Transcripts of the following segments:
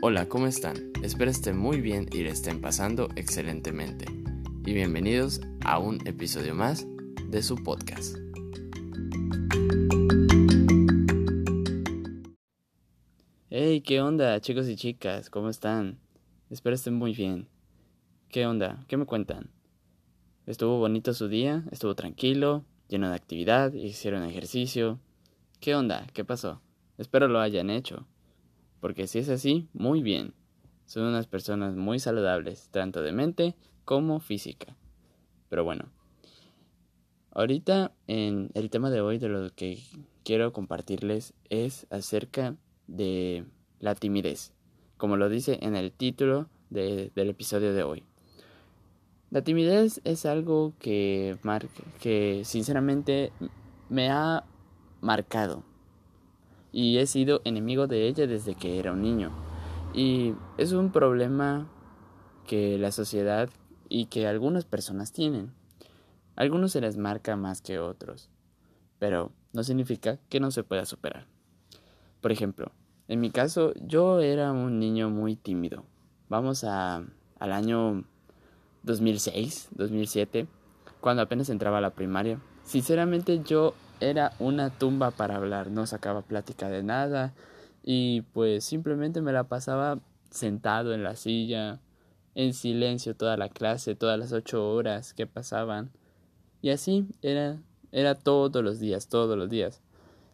Hola, ¿cómo están? Espero estén muy bien y le estén pasando excelentemente. Y bienvenidos a un episodio más de su podcast. Hey, ¿qué onda, chicos y chicas? ¿Cómo están? Espero estén muy bien. ¿Qué onda? ¿Qué me cuentan? ¿Estuvo bonito su día? ¿Estuvo tranquilo? ¿Lleno de actividad? ¿Hicieron ejercicio? ¿Qué onda? ¿Qué pasó? Espero lo hayan hecho. Porque si es así, muy bien. Son unas personas muy saludables, tanto de mente como física. Pero bueno, ahorita en el tema de hoy de lo que quiero compartirles es acerca de la timidez, como lo dice en el título del episodio de hoy. La timidez es algo que, que sinceramente me ha marcado y he sido enemigo de ella desde que era un niño. Y es un problema que la sociedad y que algunas personas tienen. algunos se les marca más que otros, pero no significa que no se pueda superar. Por ejemplo, en mi caso yo era un niño muy tímido. Vamos a, al año 2006, 2007, cuando apenas entraba a la primaria. Sinceramente yo era una tumba para hablar, no sacaba plática de nada y pues simplemente me la pasaba sentado en la silla, en silencio toda la clase, todas las ocho horas que pasaban. Y así era, era todos los días, todos los días.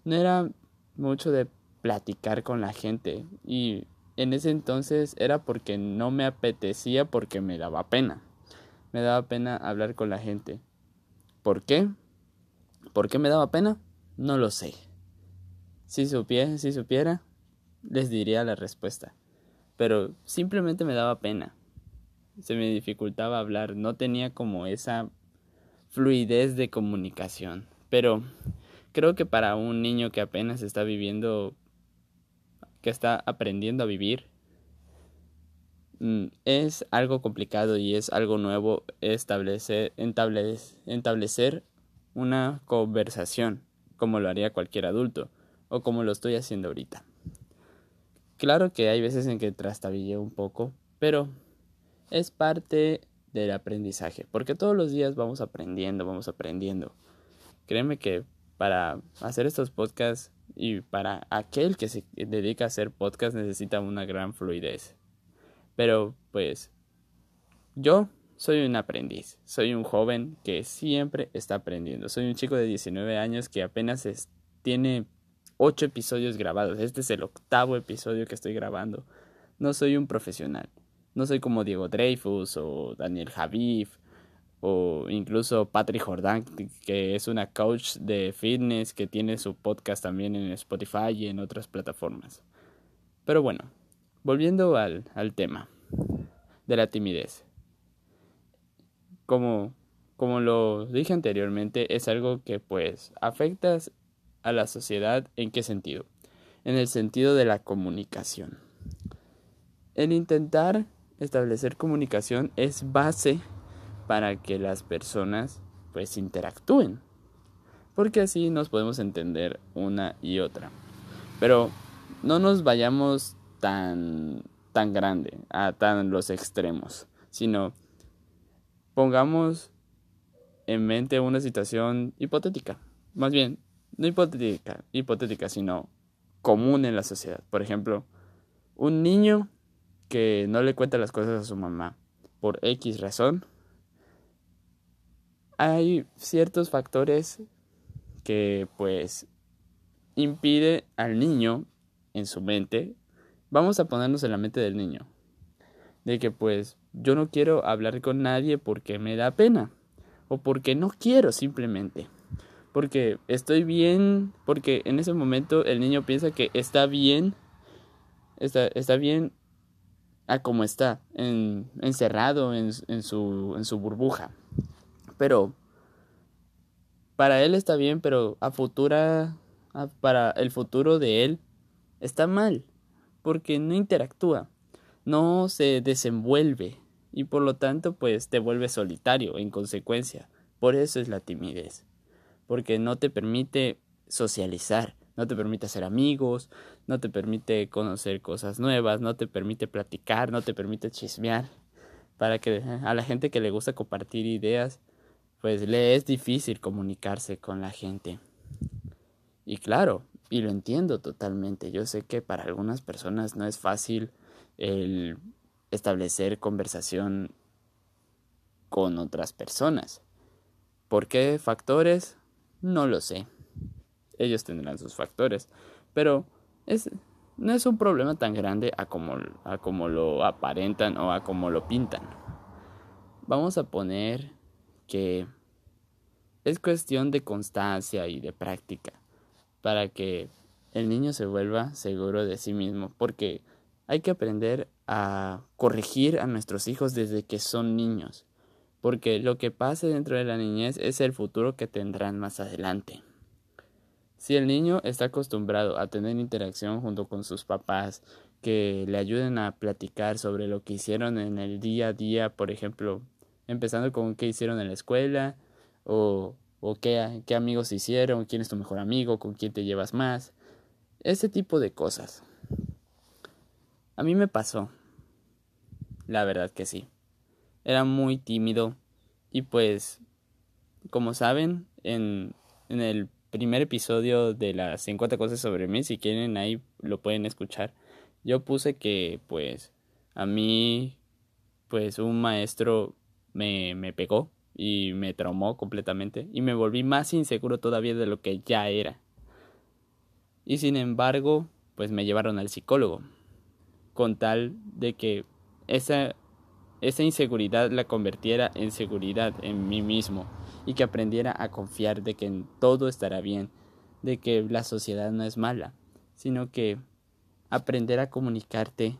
No era mucho de platicar con la gente y en ese entonces era porque no me apetecía porque me daba pena. Me daba pena hablar con la gente. ¿Por qué? ¿Por qué me daba pena? No lo sé. Si supiera, si supiera, les diría la respuesta. Pero simplemente me daba pena. Se me dificultaba hablar, no tenía como esa fluidez de comunicación. Pero creo que para un niño que apenas está viviendo, que está aprendiendo a vivir, mm, es algo complicado y es algo nuevo establecer, establecer una conversación, como lo haría cualquier adulto, o como lo estoy haciendo ahorita. Claro que hay veces en que trastabilleo un poco, pero es parte del aprendizaje, porque todos los días vamos aprendiendo, vamos aprendiendo. Créeme que para hacer estos podcasts y para aquel que se dedica a hacer podcasts necesita una gran fluidez. Pero pues yo soy un aprendiz, soy un joven que siempre está aprendiendo. Soy un chico de 19 años que apenas tiene 8 episodios grabados. Este es el octavo episodio que estoy grabando. No soy un profesional. No soy como Diego Dreyfus o Daniel Javif o incluso Patrick Jordan, que es una coach de fitness que tiene su podcast también en Spotify y en otras plataformas. Pero bueno, volviendo al, al tema de la timidez como, como lo dije anteriormente, es algo que pues afecta a la sociedad en qué sentido? En el sentido de la comunicación. El intentar establecer comunicación es base para que las personas pues interactúen. Porque así nos podemos entender una y otra. Pero no nos vayamos tan tan grande a tan los extremos, sino Pongamos en mente una situación hipotética. Más bien, no hipotética, hipotética, sino común en la sociedad. Por ejemplo, un niño que no le cuenta las cosas a su mamá por X razón. Hay ciertos factores que pues impide al niño en su mente. Vamos a ponernos en la mente del niño. De que pues yo no quiero hablar con nadie porque me da pena o porque no quiero simplemente. Porque estoy bien, porque en ese momento el niño piensa que está bien, está, está bien a como está, en, encerrado en, en, su, en su burbuja. Pero para él está bien, pero a futura, para el futuro de él está mal, porque no interactúa, no se desenvuelve, y por lo tanto pues te vuelves solitario en consecuencia. Por eso es la timidez, porque no te permite socializar, no te permite hacer amigos, no te permite conocer cosas nuevas, no te permite platicar, no te permite chismear. Para que a la gente que le gusta compartir ideas, pues le es difícil comunicarse con la gente. Y claro, y lo entiendo totalmente. Yo sé que para algunas personas no es fácil el establecer conversación con otras personas. ¿Por qué factores? No lo sé. Ellos tendrán sus factores. Pero es, no es un problema tan grande a como, a como lo aparentan o a como lo pintan. Vamos a poner que es cuestión de constancia y de práctica para que el niño se vuelva seguro de sí mismo, porque hay que aprender a corregir a nuestros hijos desde que son niños, porque lo que pase dentro de la niñez es el futuro que tendrán más adelante. Si el niño está acostumbrado a tener interacción junto con sus papás, que le ayuden a platicar sobre lo que hicieron en el día a día, por ejemplo, empezando con qué hicieron en la escuela, o, qué, qué amigos hicieron, quién es tu mejor amigo, con quién te llevas más, ese tipo de cosas. A mí me pasó. La verdad que sí. Era muy tímido y pues, como saben, en, en el primer episodio de las 50 cosas sobre mí, si quieren ahí lo pueden escuchar, yo puse que pues a mí pues un maestro me, me pegó y me traumó completamente y me volví más inseguro todavía de lo que ya era. Y sin embargo, pues me llevaron al psicólogo con tal de que esa, esa inseguridad la convirtiera en seguridad en mí mismo y que aprendiera a confiar de que todo estará bien, de que la sociedad no es mala, sino que aprender a comunicarte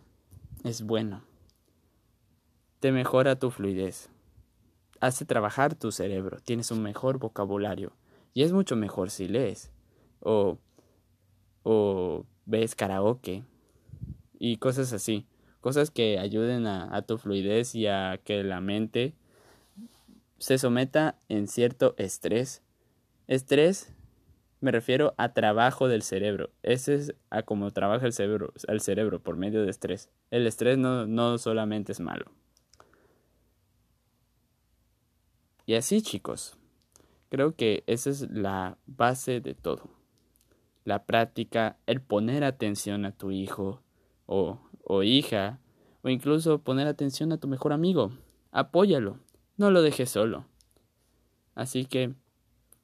es bueno. Te mejora tu fluidez, hace trabajar tu cerebro, tienes un mejor vocabulario y es mucho mejor si lees o, o ves karaoke y cosas así. Cosas que ayuden a, tu fluidez y a que la mente se someta en cierto estrés. Estrés me refiero a trabajo del cerebro. Ese es a cómo trabaja el cerebro, el cerebro por medio de estrés. El estrés no, no solamente es malo. Y así chicos, creo que esa es la base de todo. La práctica, el poner atención a tu hijo, o, o hija, o incluso poner atención a tu mejor amigo. Apóyalo, no lo dejes solo. Así que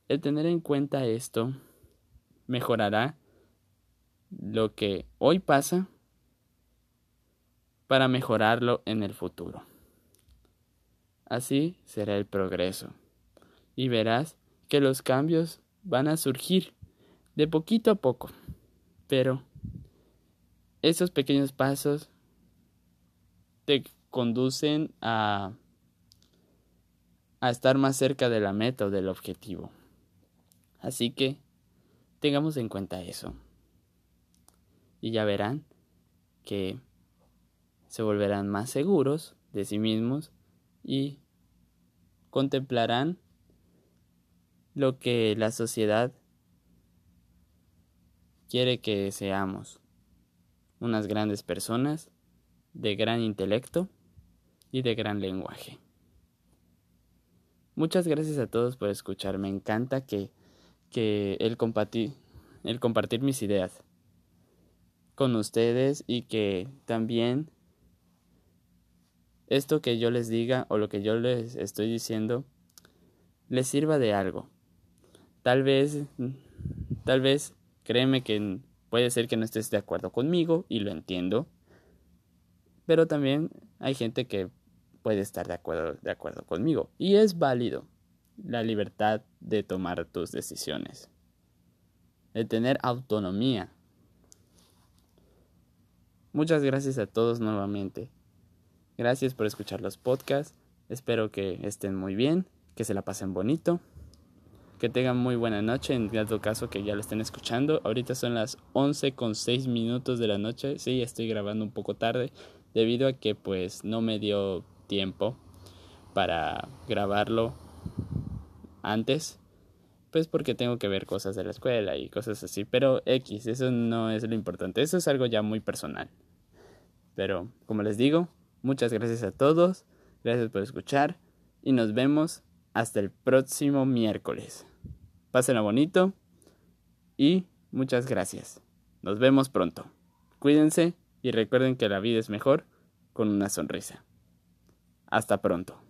el tener en cuenta esto mejorará lo que hoy pasa para mejorarlo en el futuro. Así será el progreso. Y verás que los cambios van a surgir de poquito a poco. Pero esos pequeños pasos te conducen a, a estar más cerca de la meta o del objetivo. Así que tengamos en cuenta eso. Y ya verán que se volverán más seguros de sí mismos y contemplarán lo que la sociedad quiere que seamos unas grandes personas de gran intelecto y de gran lenguaje. Muchas gracias a todos por escuchar. Me encanta que, que el, compartir, el compartir mis ideas con ustedes y que también esto que yo les diga o lo que yo les estoy diciendo les sirva de algo. Tal vez, tal vez, créeme que Puede ser que no estés de acuerdo conmigo y lo entiendo, pero también hay gente que puede estar de acuerdo, de acuerdo conmigo y es válido la libertad de tomar tus decisiones, de tener autonomía. Muchas gracias a todos nuevamente. Gracias por escuchar los podcasts. Espero que estén muy bien, que se la pasen bonito. Que tengan muy buena noche, en dado caso que ya lo estén escuchando. Ahorita son las 11 con 6 minutos de la noche. Sí, estoy grabando un poco tarde debido a que pues no me dio tiempo para grabarlo antes. Pues porque tengo que ver cosas de la escuela y cosas así. Pero X, eso no es lo importante. Eso es algo ya muy personal. Pero como les digo, muchas gracias a todos. Gracias por escuchar. Y nos vemos hasta el próximo miércoles. Pásenla bonito y muchas gracias. Nos vemos pronto. Cuídense y recuerden que la vida es mejor con una sonrisa. Hasta pronto.